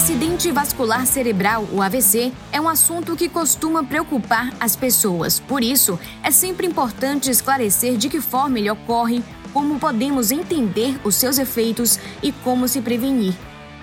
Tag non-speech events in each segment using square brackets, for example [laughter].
acidente vascular cerebral, o AVC, é um assunto que costuma preocupar as pessoas. Por isso, é sempre importante esclarecer de que forma ele ocorre, como podemos entender os seus efeitos e como se prevenir.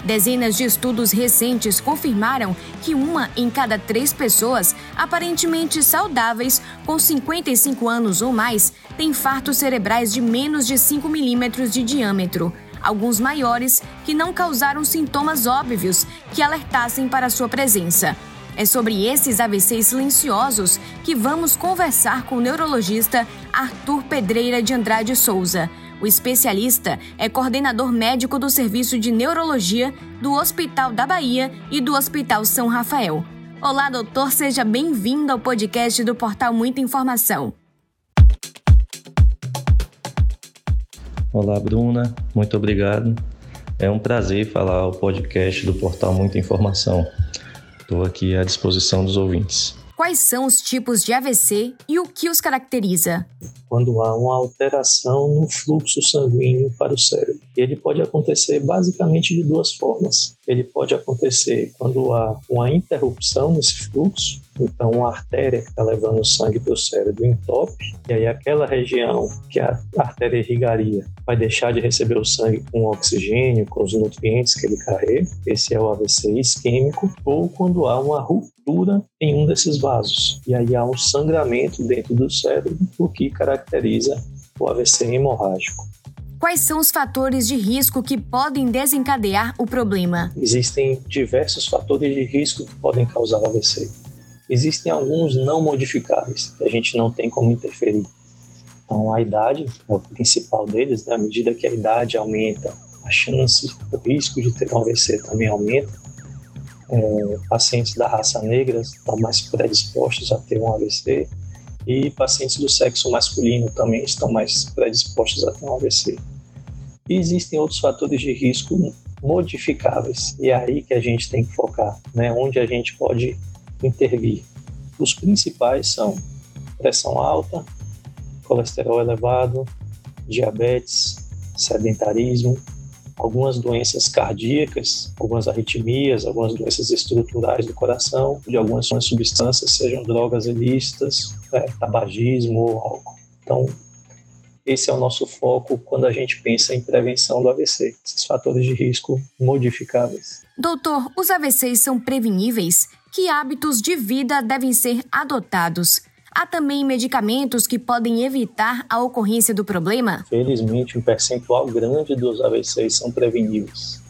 Dezenas de estudos recentes confirmaram que uma em cada três pessoas aparentemente saudáveis, com 55 anos ou mais, tem infartos cerebrais de menos de 5 milímetros de diâmetro alguns maiores que não causaram sintomas óbvios que alertassem para sua presença. É sobre esses AVCs silenciosos que vamos conversar com o neurologista Arthur Pedreira de Andrade Souza. O especialista é coordenador médico do Serviço de Neurologia do Hospital da Bahia e do Hospital São Rafael. Olá, doutor, seja bem-vindo ao podcast do Portal Muita Informação. Olá, Bruna, muito obrigado. É um prazer falar o podcast do portal Muita Informação. Estou aqui à disposição dos ouvintes. Quais são os tipos de AVC e o que os caracteriza? Quando há uma alteração no fluxo sanguíneo para o cérebro. Ele pode acontecer basicamente de duas formas. Ele pode acontecer quando há uma interrupção nesse fluxo, então, uma artéria que está levando o sangue para o cérebro entope, e aí aquela região que a artéria irrigaria vai deixar de receber o sangue com o oxigênio, com os nutrientes que ele carrega. Esse é o AVC isquêmico. Ou quando há uma ruptura em um desses vasos, e aí há um sangramento dentro do cérebro, o que caracteriza o AVC hemorrágico. Quais são os fatores de risco que podem desencadear o problema? Existem diversos fatores de risco que podem causar o AVC existem alguns não modificáveis que a gente não tem como interferir. Então, a idade é o principal deles, né? à medida que a idade aumenta, a chance, o risco de ter um AVC também aumenta. É, pacientes da raça negra estão mais predispostos a ter um AVC e pacientes do sexo masculino também estão mais predispostos a ter um AVC. E existem outros fatores de risco modificáveis e é aí que a gente tem que focar, né? onde a gente pode intervir. Os principais são pressão alta, colesterol elevado, diabetes, sedentarismo, algumas doenças cardíacas, algumas arritmias, algumas doenças estruturais do coração, de algumas substâncias, sejam drogas ilícitas, é, tabagismo ou álcool. Então, esse é o nosso foco quando a gente pensa em prevenção do AVC, esses fatores de risco modificáveis. Doutor, os AVCs são preveníveis? Que hábitos de vida devem ser adotados? Há também medicamentos que podem evitar a ocorrência do problema? Felizmente, um percentual grande dos AVCs são preveníveis.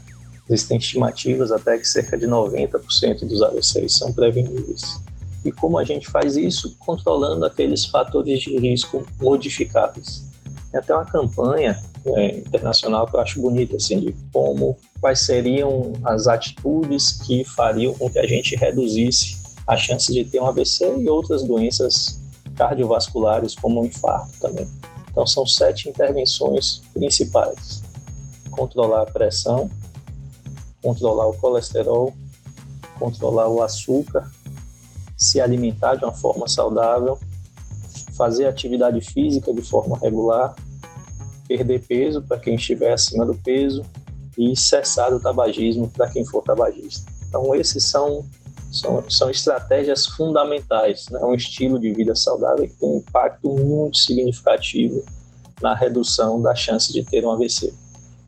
Existem estimativas até que cerca de 90% dos AVCs são preveníveis. E como a gente faz isso? Controlando aqueles fatores de risco modificáveis. Tem até uma campanha é, internacional que eu acho bonita, assim, de como, quais seriam as atitudes que fariam com que a gente reduzisse a chance de ter um AVC e outras doenças cardiovasculares, como o infarto também. Então, são sete intervenções principais: controlar a pressão, controlar o colesterol, controlar o açúcar, se alimentar de uma forma saudável, fazer atividade física de forma regular, perder peso para quem estiver acima do peso e cessar o tabagismo para quem for tabagista. Então, esses são, são, são estratégias fundamentais, né? um estilo de vida saudável que tem um impacto muito significativo na redução da chance de ter um AVC.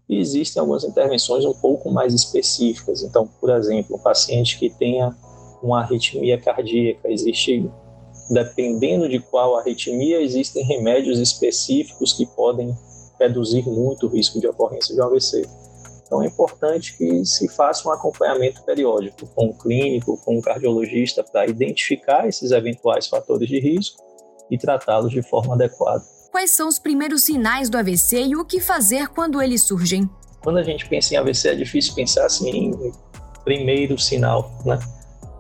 E existem algumas intervenções um pouco mais específicas. Então, por exemplo, um paciente que tenha uma arritmia cardíaca, existe, dependendo de qual arritmia, existem remédios específicos que podem reduzir muito o risco de ocorrência de um AVC. Então é importante que se faça um acompanhamento periódico com o clínico, com o cardiologista, para identificar esses eventuais fatores de risco e tratá-los de forma adequada. Quais são os primeiros sinais do AVC e o que fazer quando eles surgem? Quando a gente pensa em AVC, é difícil pensar assim em primeiro sinal, né?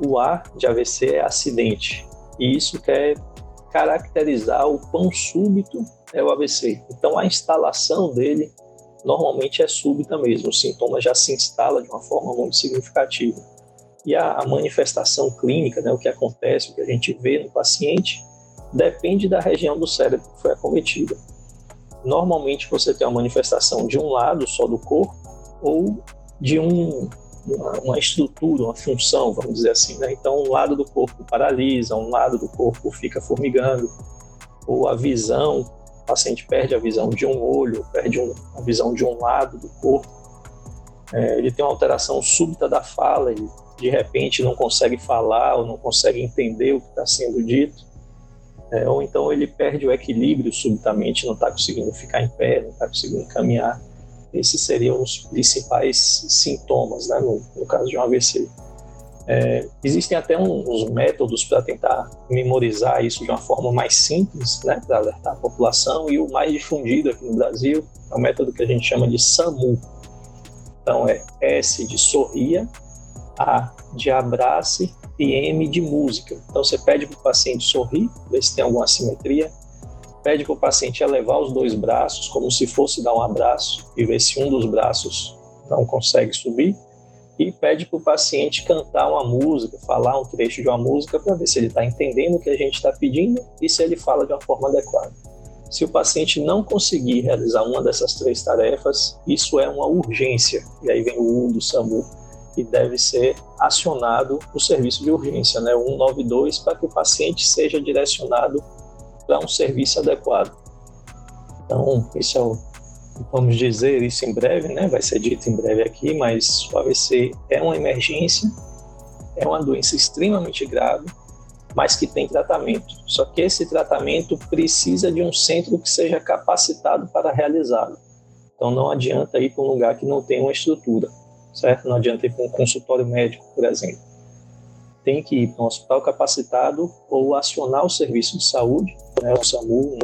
O A de AVC é acidente, e isso quer caracterizar o quão súbito é o AVC. Então, a instalação dele normalmente é súbita mesmo, o sintoma já se instala de uma forma muito significativa. E a, a manifestação clínica, né, o que acontece, o que a gente vê no paciente, depende da região do cérebro que foi acometida. Normalmente você tem uma manifestação de um lado só do corpo ou de um uma, estrutura, uma função, vamos dizer assim. Né? Então, um lado do corpo paralisa, um lado do corpo fica formigando, ou a visão, o paciente perde a visão de um olho, perde um, a visão de um lado do corpo. É, ele tem uma alteração súbita da fala, ele de repente não consegue falar ou não consegue entender o que está sendo dito. É, ou então ele perde o equilíbrio subitamente, não está conseguindo ficar em pé, não está conseguindo caminhar. Esses seriam os principais sintomas, né, no, no caso de um AVC. É, existem até uns métodos para tentar memorizar isso de uma forma mais simples, né, para alertar a população, e o mais difundido aqui no Brasil é o método que a gente chama de SAMU. Então é S de sorria, A de abrace e M de música. Então você pede para o paciente sorrir, ver se tem alguma assimetria, pede para o paciente elevar os dois braços como se fosse dar um abraço e ver se um dos braços não consegue subir e pede para o paciente cantar uma música, falar um trecho de uma música para ver se ele está entendendo o que a gente está pedindo e se ele fala de uma forma adequada. Se o paciente não conseguir realizar uma dessas três tarefas, isso é uma urgência. E aí vem o U do SAMU, que deve ser acionado o serviço de urgência, né, 192, para que o paciente seja direcionado para um serviço adequado. Então, isso é o, vamos dizer isso em breve, né? Vai ser dito em breve aqui, mas o AVC é uma emergência, é uma doença extremamente grave, mas que tem tratamento. Só que esse tratamento precisa de um centro que seja capacitado para realizá-lo. Então não adianta ir para um lugar que não tem uma estrutura, certo? Não adianta ir para um consultório médico, por exemplo tem que ir para um hospital capacitado ou acionar o serviço de saúde, né, o SAMU,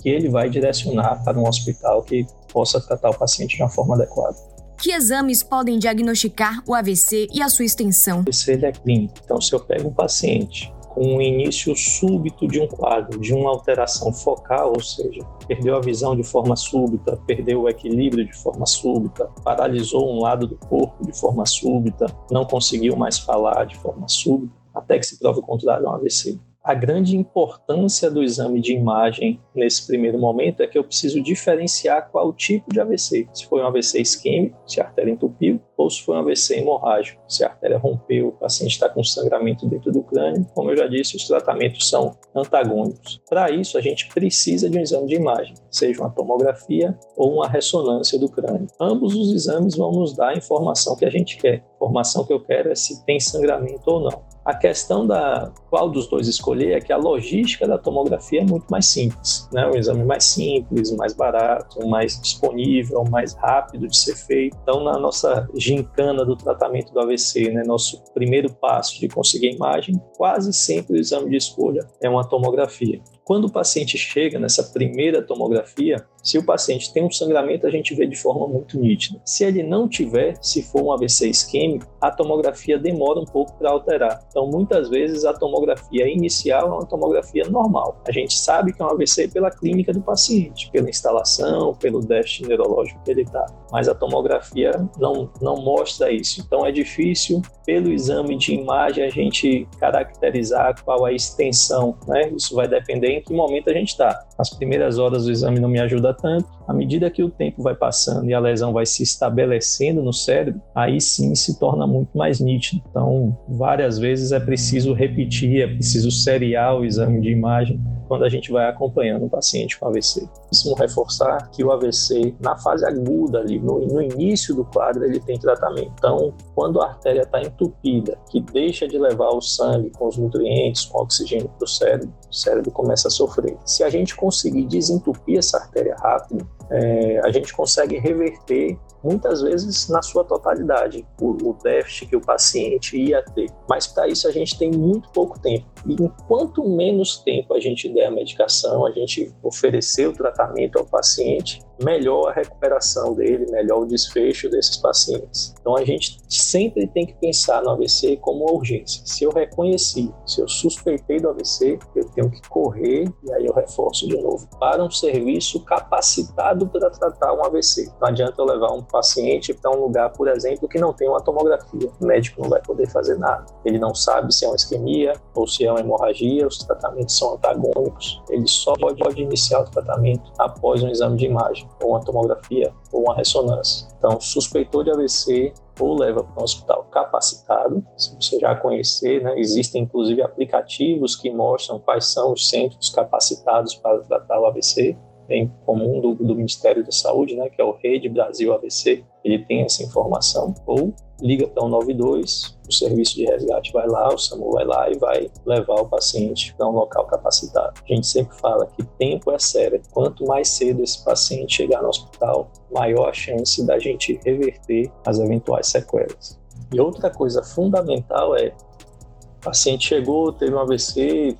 que ele vai direcionar para um hospital que possa tratar o paciente de uma forma adequada. Que exames podem diagnosticar o AVC e a sua extensão? O AVC é clínico. Então, se eu pego um paciente com o início súbito de um quadro, de uma alteração focal, ou seja, perdeu a visão de forma súbita, perdeu o equilíbrio de forma súbita, paralisou um lado do corpo de forma súbita, não conseguiu mais falar de forma súbita, até que se prove o contrário, é um AVC a grande importância do exame de imagem nesse primeiro momento é que eu preciso diferenciar qual tipo de AVC. Se foi um AVC isquêmico, se a artéria entupiu, ou se foi um AVC hemorrágico, se a artéria rompeu, o paciente está com sangramento dentro do crânio. Como eu já disse, os tratamentos são antagônicos. Para isso, a gente precisa de um exame de imagem, seja uma tomografia ou uma ressonância do crânio. Ambos os exames vão nos dar a informação que a gente quer. A informação que eu quero é se tem sangramento ou não. A questão da qual dos dois escolher é que a logística da tomografia é muito mais simples, né? Um exame mais simples, mais barato, mais disponível, mais rápido de ser feito. Então, na nossa gincana do tratamento do AVC, né, nosso primeiro passo de conseguir imagem, quase sempre o exame de escolha é uma tomografia. Quando o paciente chega nessa primeira tomografia, se o paciente tem um sangramento, a gente vê de forma muito nítida. Se ele não tiver, se for um AVC isquêmico, a tomografia demora um pouco para alterar. Então, muitas vezes, a tomografia inicial é uma tomografia normal. A gente sabe que é um AVC pela clínica do paciente, pela instalação, pelo déficit neurológico que ele está. Mas a tomografia não, não mostra isso. Então, é difícil, pelo exame de imagem, a gente caracterizar qual a extensão. Né? Isso vai depender em que momento a gente está. As primeiras horas do exame não me ajuda tanto. À medida que o tempo vai passando e a lesão vai se estabelecendo no cérebro, aí sim se torna muito mais nítido. Então, várias vezes é preciso repetir, é preciso seriar o exame de imagem quando a gente vai acompanhando o paciente com AVC. Isso reforçar que o AVC, na fase aguda ali, no, no início do quadro, ele tem tratamento. Então, quando a artéria está entupida, que deixa de levar o sangue com os nutrientes, com oxigênio para o cérebro, o cérebro começa a sofrer. Se a gente conseguir desentupir essa artéria rápido, é, a gente consegue reverter muitas vezes na sua totalidade o, o déficit que o paciente ia ter. Mas para isso a gente tem muito pouco tempo. E enquanto menos tempo a gente der a medicação, a gente oferecer o tratamento ao paciente, melhor a recuperação dele, melhor o desfecho desses pacientes. Então a gente sempre tem que pensar no AVC como uma urgência. Se eu reconheci, se eu suspeitei do AVC, eu tenho que correr, e aí eu reforço de novo, para um serviço capacitado para tratar um AVC. Não adianta eu levar um paciente para um lugar, por exemplo, que não tem uma tomografia. O médico não vai poder fazer nada. Ele não sabe se é uma isquemia ou se é uma hemorragia, os tratamentos são antagônicos. Ele só pode, pode iniciar o tratamento após um exame de imagem ou uma tomografia ou uma ressonância. Então, suspeitou de AVC, ou leva para um hospital capacitado, se você já conhecer, né, existem inclusive aplicativos que mostram quais são os centros capacitados para tratar o AVC, bem comum do, do Ministério da Saúde, né, que é o Rede Brasil AVC, ele tem essa informação, ou liga para o 192, o serviço de resgate vai lá, o SAMU vai lá e vai levar o paciente para um local capacitado. A gente sempre fala que tempo é sério. Quanto mais cedo esse paciente chegar no hospital, maior a chance da gente reverter as eventuais sequelas. E outra coisa fundamental é o paciente chegou, teve um AVC,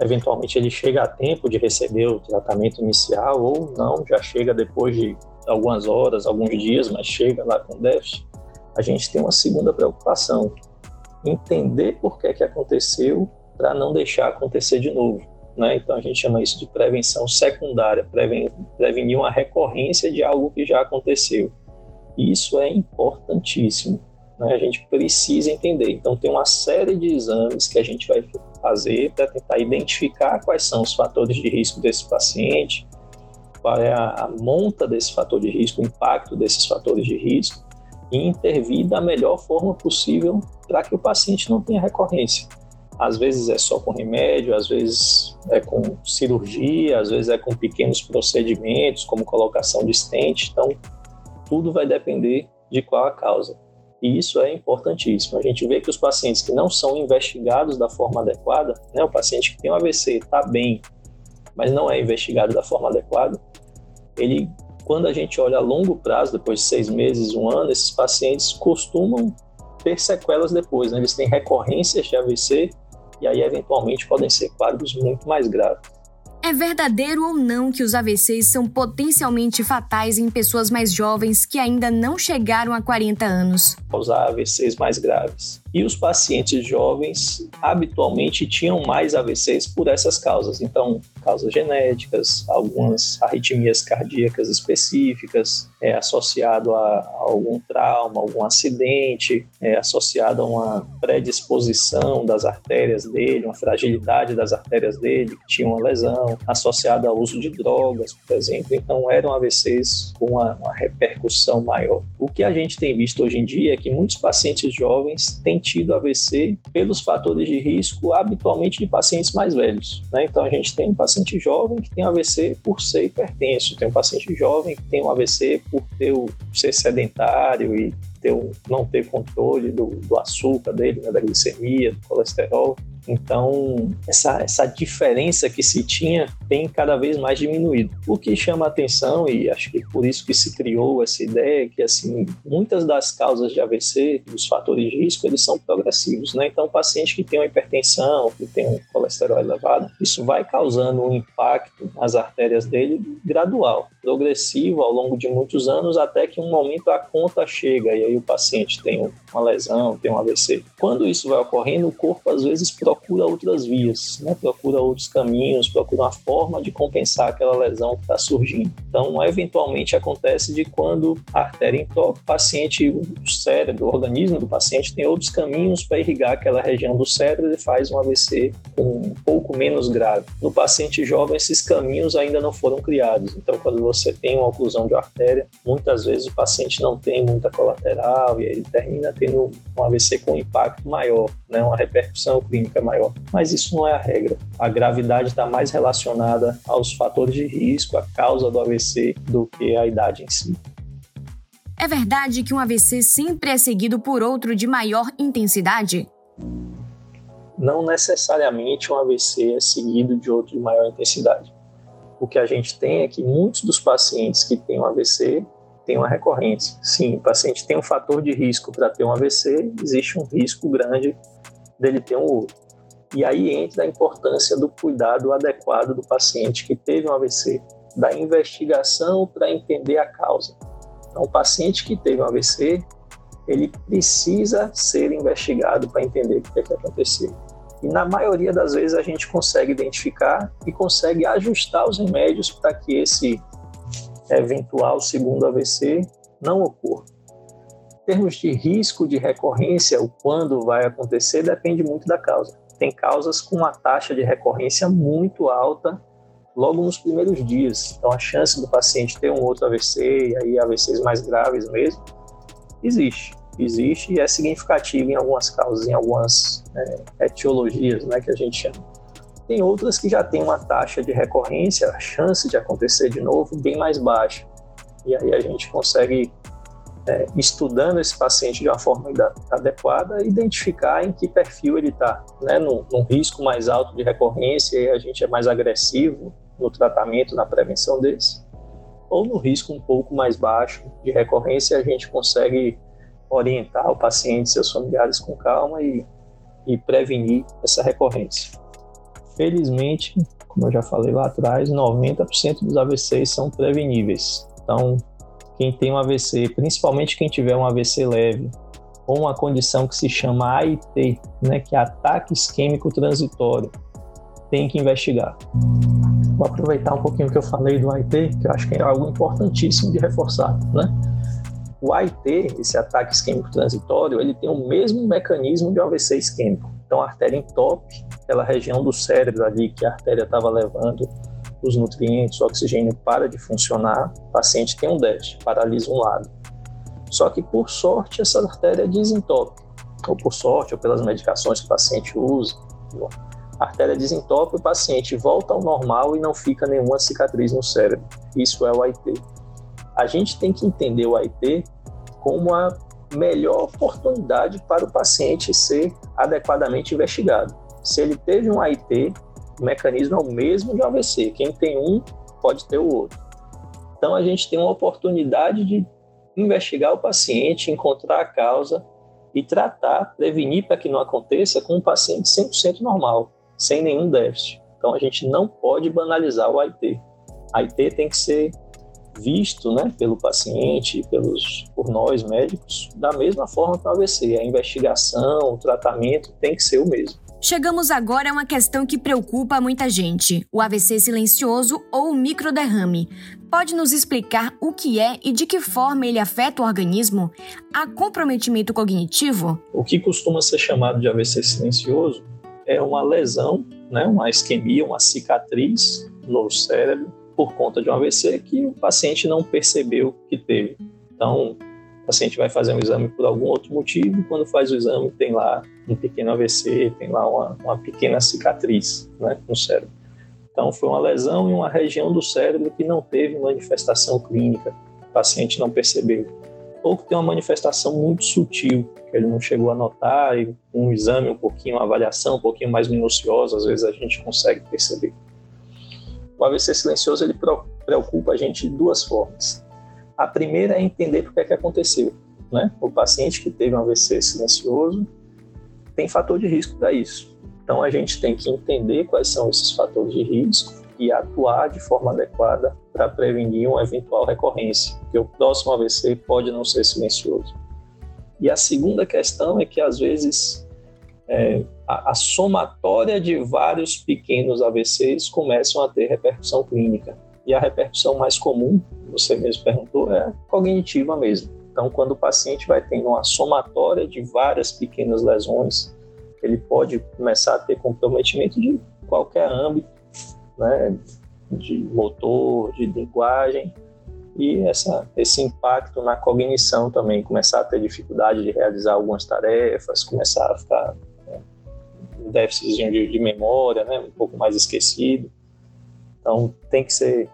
eventualmente ele chega a tempo de receber o tratamento inicial ou não, já chega depois de algumas horas, alguns dias, mas chega lá com déficit, a gente tem uma segunda preocupação, entender por que que aconteceu para não deixar acontecer de novo. Né? Então a gente chama isso de prevenção secundária, preven prevenir uma recorrência de algo que já aconteceu. Isso é importantíssimo. Né? A gente precisa entender. Então tem uma série de exames que a gente vai fazer para tentar identificar quais são os fatores de risco desse paciente, qual é a, a monta desse fator de risco, o impacto desses fatores de risco e intervir da melhor forma possível para que o paciente não tenha recorrência. Às vezes é só com remédio, às vezes é com cirurgia, às vezes é com pequenos procedimentos, como colocação de stent. Então, tudo vai depender de qual a causa. E isso é importantíssimo. A gente vê que os pacientes que não são investigados da forma adequada, né, o paciente que tem um AVC está bem, mas não é investigado da forma adequada, ele, quando a gente olha a longo prazo, depois de seis meses, um ano, esses pacientes costumam ter sequelas depois. Né? Eles têm recorrências de AVC e aí, eventualmente, podem ser quadros muito mais graves. É verdadeiro ou não que os AVCs são potencialmente fatais em pessoas mais jovens que ainda não chegaram a 40 anos? Causar AVCs mais graves. E os pacientes jovens habitualmente tinham mais AVCs por essas causas. Então, causas genéticas, algumas arritmias cardíacas específicas, é, associado a, a algum trauma, algum acidente, é, associado a uma predisposição das artérias dele, uma fragilidade das artérias dele, que tinha uma lesão, associado ao uso de drogas, por exemplo. Então, eram AVCs com uma, uma repercussão maior. O que a gente tem visto hoje em dia é que muitos pacientes jovens têm tido AVC pelos fatores de risco, habitualmente de pacientes mais velhos. Né? Então, a gente tem um paciente jovem que tem AVC por ser hipertenso, tem um paciente jovem que tem um AVC por ter ser sedentário e ter não ter controle do, do açúcar dele, né, da glicemia, do colesterol. Então, essa, essa diferença que se tinha tem cada vez mais diminuído. O que chama atenção, e acho que por isso que se criou essa ideia, que assim, muitas das causas de AVC, dos fatores de risco, eles são progressivos. Né? Então, o paciente que tem uma hipertensão, que tem um colesterol elevado, isso vai causando um impacto nas artérias dele gradual, progressivo ao longo de muitos anos, até que um momento a conta chega e aí o paciente tem uma lesão, tem um AVC. Quando isso vai ocorrendo, o corpo às vezes procura outras vias, né? procura outros caminhos, procura uma forma de compensar aquela lesão que está surgindo. Então, eventualmente acontece de quando a artéria entope, o paciente, o cérebro, o organismo do paciente tem outros caminhos para irrigar aquela região do cérebro e faz um AVC um pouco menos grave. No paciente jovem, esses caminhos ainda não foram criados. Então, quando você tem uma oclusão de artéria, muitas vezes o paciente não tem muita colateral e ele termina tendo um AVC com impacto maior, né? uma repercussão clínica maior. Mas isso não é a regra. A gravidade está mais relacionada aos fatores de risco, a causa do AVC, do que a idade em si. É verdade que um AVC sempre é seguido por outro de maior intensidade? Não necessariamente um AVC é seguido de outro de maior intensidade. O que a gente tem é que muitos dos pacientes que têm um AVC têm uma recorrência. Sim, o paciente tem um fator de risco para ter um AVC, existe um risco grande dele ter um outro. E aí entra a importância do cuidado adequado do paciente que teve um AVC, da investigação para entender a causa. Então, o paciente que teve um AVC, ele precisa ser investigado para entender o que, é que aconteceu. E na maioria das vezes a gente consegue identificar e consegue ajustar os remédios para que esse eventual segundo AVC não ocorra. Em termos de risco de recorrência, o quando vai acontecer depende muito da causa tem causas com uma taxa de recorrência muito alta logo nos primeiros dias. Então, a chance do paciente ter um outro AVC, e aí AVCs mais graves mesmo, existe. Existe e é significativo em algumas causas, em algumas é, etiologias, né, que a gente chama. Tem outras que já têm uma taxa de recorrência, a chance de acontecer de novo, bem mais baixa. E aí a gente consegue, é, estudando esse paciente de uma forma adequada, identificar em que perfil ele está, né, num, num risco mais alto de recorrência, e a gente é mais agressivo no tratamento, na prevenção desse, ou no risco um pouco mais baixo de recorrência, a gente consegue orientar o paciente seus familiares com calma e, e prevenir essa recorrência. Felizmente, como eu já falei lá atrás, 90% dos AVCs são preveníveis. Então, quem tem um AVC, principalmente quem tiver um AVC leve, ou uma condição que se chama AIT, né, que é ataque isquêmico transitório, tem que investigar. Vou aproveitar um pouquinho que eu falei do AIT, que eu acho que é algo importantíssimo de reforçar, né? O AIT, esse ataque isquêmico transitório, ele tem o mesmo mecanismo de AVC isquêmico. Então a artéria entope aquela região do cérebro ali que a artéria estava levando os nutrientes, o oxigênio para de funcionar, o paciente tem um déficit, paralisa um lado. Só que por sorte essa artéria desentope, ou por sorte, ou pelas medicações que o paciente usa, a artéria desentope, o paciente volta ao normal e não fica nenhuma cicatriz no cérebro. Isso é o AIT. A gente tem que entender o AIT como a melhor oportunidade para o paciente ser adequadamente investigado. Se ele teve um AIT, o mecanismo é o mesmo de AVC. Quem tem um pode ter o outro. Então a gente tem uma oportunidade de investigar o paciente, encontrar a causa e tratar, prevenir para que não aconteça com um paciente 100% normal sem nenhum déficit. Então a gente não pode banalizar o AIT. AIT tem que ser visto né, pelo paciente, pelos, por nós médicos, da mesma forma que o AVC. A investigação, o tratamento tem que ser o mesmo. Chegamos agora a uma questão que preocupa muita gente: o AVC silencioso ou o microderrame. Pode nos explicar o que é e de que forma ele afeta o organismo? Há comprometimento cognitivo? O que costuma ser chamado de AVC silencioso é uma lesão, né, uma isquemia, uma cicatriz no cérebro por conta de um AVC que o paciente não percebeu que teve. Então, o paciente vai fazer um exame por algum outro motivo, quando faz o exame tem lá um pequeno AVC, tem lá uma, uma pequena cicatriz né, no cérebro. Então, foi uma lesão em uma região do cérebro que não teve manifestação clínica, o paciente não percebeu. Ou que tem uma manifestação muito sutil, que ele não chegou a notar, e um exame um pouquinho, uma avaliação um pouquinho mais minuciosa, às vezes a gente consegue perceber. O AVC silencioso ele preocupa a gente de duas formas. A primeira é entender por que, é que aconteceu. Né? O paciente que teve um AVC silencioso tem fator de risco para isso. Então a gente tem que entender quais são esses fatores de risco e atuar de forma adequada para prevenir uma eventual recorrência, porque o próximo AVC pode não ser silencioso. E a segunda questão é que, às vezes, é, a, a, somatória de vários pequenos AVCs começam a ter repercussão clínica. E a repercussão mais comum, você mesmo perguntou, é cognitiva mesmo. Então, quando o paciente vai tendo uma somatória de várias pequenas lesões, ele pode começar a ter comprometimento de qualquer âmbito, né, de motor, de linguagem, e essa, esse impacto na cognição também, começar a ter dificuldade de realizar algumas tarefas, começar a ficar um déficit de, de, memória, né, um pouco mais esquecido. Então, tem que ser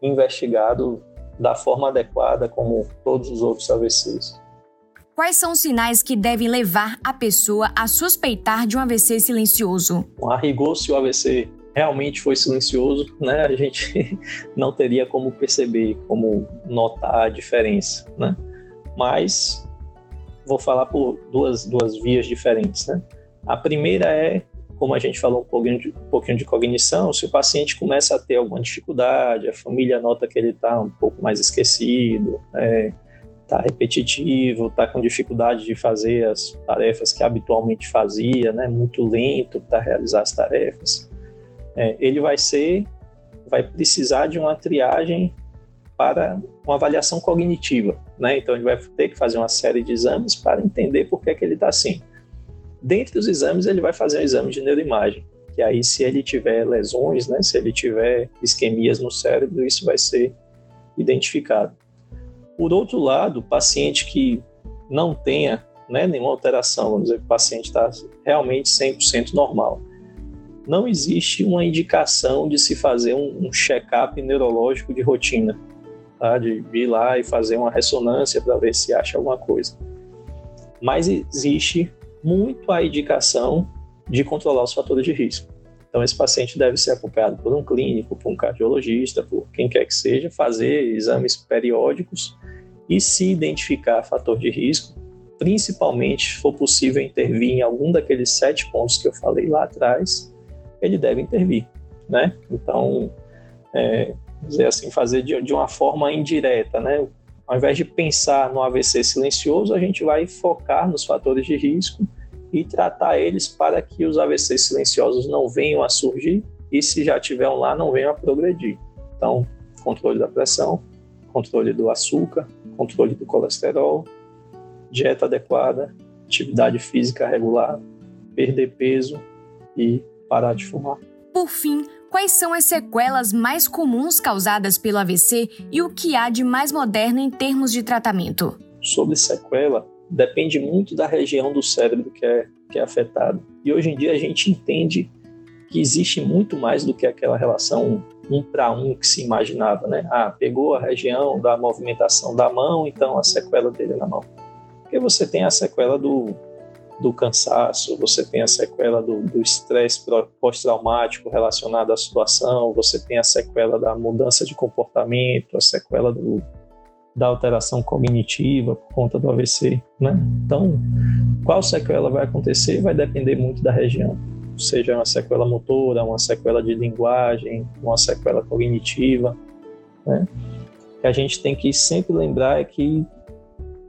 investigado da forma adequada, como todos os outros AVCs. Quais são os sinais que devem levar a pessoa a suspeitar de um AVC silencioso? A rigor, se o AVC realmente foi silencioso, né, a gente [laughs] não teria como perceber, como notar a diferença, né? Mas vou falar por duas, duas vias diferentes, né? A primeira é, como a gente falou um pouquinho, de, um pouquinho de cognição, se o paciente começa a ter alguma dificuldade, a família nota que ele está um pouco mais esquecido, está é, repetitivo, está com dificuldade de fazer as tarefas que habitualmente fazia, né? Muito lento para realizar as tarefas é, ele vai ser, vai precisar de uma triagem para uma avaliação cognitiva, né? Então ele vai ter que fazer uma série de exames para entender por que, é que ele está assim. Dentre os exames, ele vai fazer um exame de neuroimagem, que aí se ele tiver lesões, né, se ele tiver isquemias no cérebro, isso vai ser identificado. Por outro lado, paciente que não tenha né, nenhuma alteração, vamos dizer que o paciente está realmente 100% normal. Não existe uma indicação de se fazer um, um check-up neurológico de rotina, tá? de ir lá e fazer uma ressonância para ver se acha alguma coisa. Mas existe muito a indicação de controlar os fatores de risco. Então, esse paciente deve ser acompanhado por um clínico, por um cardiologista, por quem quer que seja, fazer exames periódicos e se identificar fator de risco, principalmente se for possível intervir em algum daqueles sete pontos que eu falei lá atrás, ele deve intervir, né? Então, é, dizer assim, fazer de, de uma forma indireta, né? Ao invés de pensar no AVC silencioso, a gente vai focar nos fatores de risco e tratar eles para que os AVCs silenciosos não venham a surgir e, se já tiver um lá, não venham a progredir. Então, controle da pressão, controle do açúcar, controle do colesterol, dieta adequada, atividade física regular, perder peso e parar de fumar. Por fim, quais são as sequelas mais comuns causadas pelo AVC e o que há de mais moderno em termos de tratamento? Sobre sequela, depende muito da região do cérebro que é, que é afetada. E hoje em dia a gente entende que existe muito mais do que aquela relação um para um que se imaginava, né? Ah, pegou a região da movimentação da mão, então a sequela dele é na mão. Porque você tem a sequela do, do cansaço, você tem a sequela do estresse pós-traumático relacionado à situação, você tem a sequela da mudança de comportamento, a sequela do, da alteração cognitiva por conta do AVC, né? Então, qual sequela vai acontecer vai depender muito da região, seja uma sequela motora, uma sequela de linguagem, uma sequela cognitiva, né? Que a gente tem que sempre lembrar é que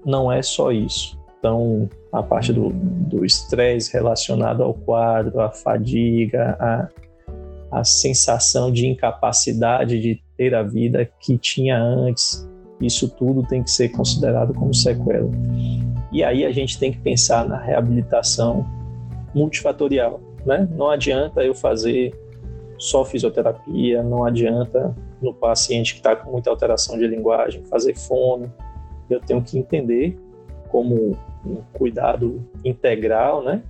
não é só isso. Então, a parte do estresse relacionado ao quadro, a fadiga, a sensação de incapacidade de ter a vida que tinha antes, isso tudo tem que ser considerado como sequela. E aí a gente tem que pensar na reabilitação multifatorial, né? Não adianta eu fazer só fisioterapia, não adianta no paciente que está com muita alteração de linguagem fazer fono. Eu tenho que entender como um cuidado integral, né?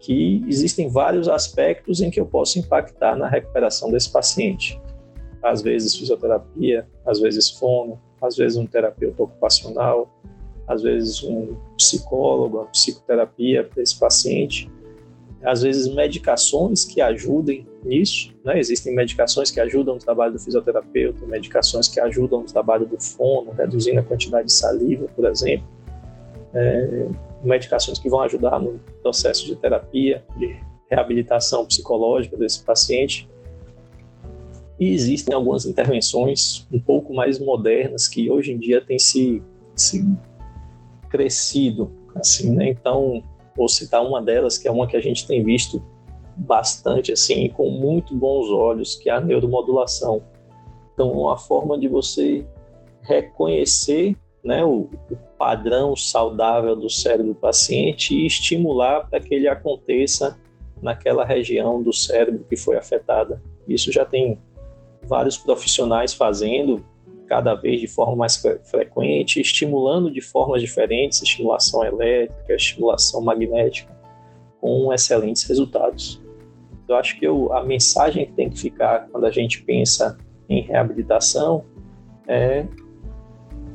Que existem vários aspectos em que eu posso impactar na recuperação desse paciente. Às vezes fisioterapia, às vezes fono, às vezes um terapeuta ocupacional, às vezes um psicólogo, uma psicoterapia para esse paciente, às vezes medicações que ajudem nisso, né? Existem medicações que ajudam no trabalho do fisioterapeuta, medicações que ajudam no trabalho do fono, reduzindo a quantidade de saliva, por exemplo, é, medicações que vão ajudar no processo de terapia, de reabilitação psicológica desse paciente. E existem algumas intervenções um pouco mais modernas que hoje em dia têm se, se crescido, assim, né? Então, vou citar uma delas, que é uma que a gente tem visto bastante, assim, com muito bons olhos, que é a neuromodulação. Então, uma forma de você reconhecer né, o, o padrão saudável do cérebro do paciente e estimular para que ele aconteça naquela região do cérebro que foi afetada. Isso já tem vários profissionais fazendo cada vez de forma mais frequente, estimulando de formas diferentes, estimulação elétrica, estimulação magnética, com excelentes resultados. Eu acho que eu, a mensagem que tem que ficar quando a gente pensa em reabilitação é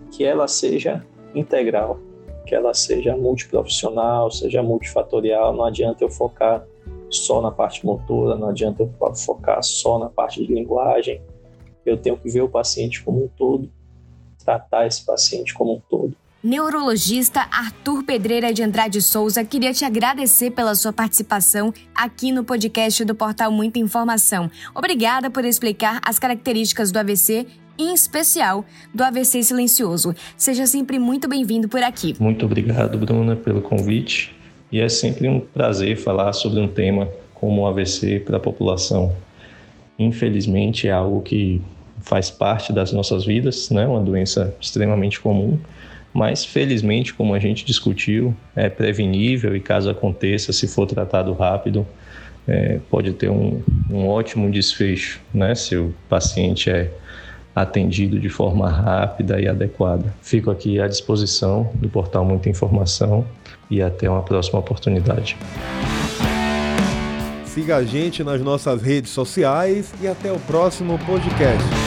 que ela seja integral, que ela seja multiprofissional, seja multifatorial, não adianta eu focar só na parte motora, não adianta eu focar só na parte de linguagem. Eu tenho que ver o paciente como um todo, tratar esse paciente como um todo. Neurologista Arthur Pedreira de Andrade Souza queria te agradecer pela sua participação aqui no podcast do Portal Muita Informação. Obrigada por explicar as características do AVC em especial do AVC silencioso. Seja sempre muito bem-vindo por aqui. Muito obrigado, Bruna, pelo convite e é sempre um prazer falar sobre um tema como o AVC para a população. Infelizmente é algo que faz parte das nossas vidas, né? Uma doença extremamente comum, mas felizmente, como a gente discutiu, é prevenível e caso aconteça, se for tratado rápido, é, pode ter um, um ótimo desfecho, né? Se o paciente é atendido de forma rápida e adequada. Fico aqui à disposição do portal Muita Informação e até uma próxima oportunidade. Siga a gente nas nossas redes sociais e até o próximo podcast.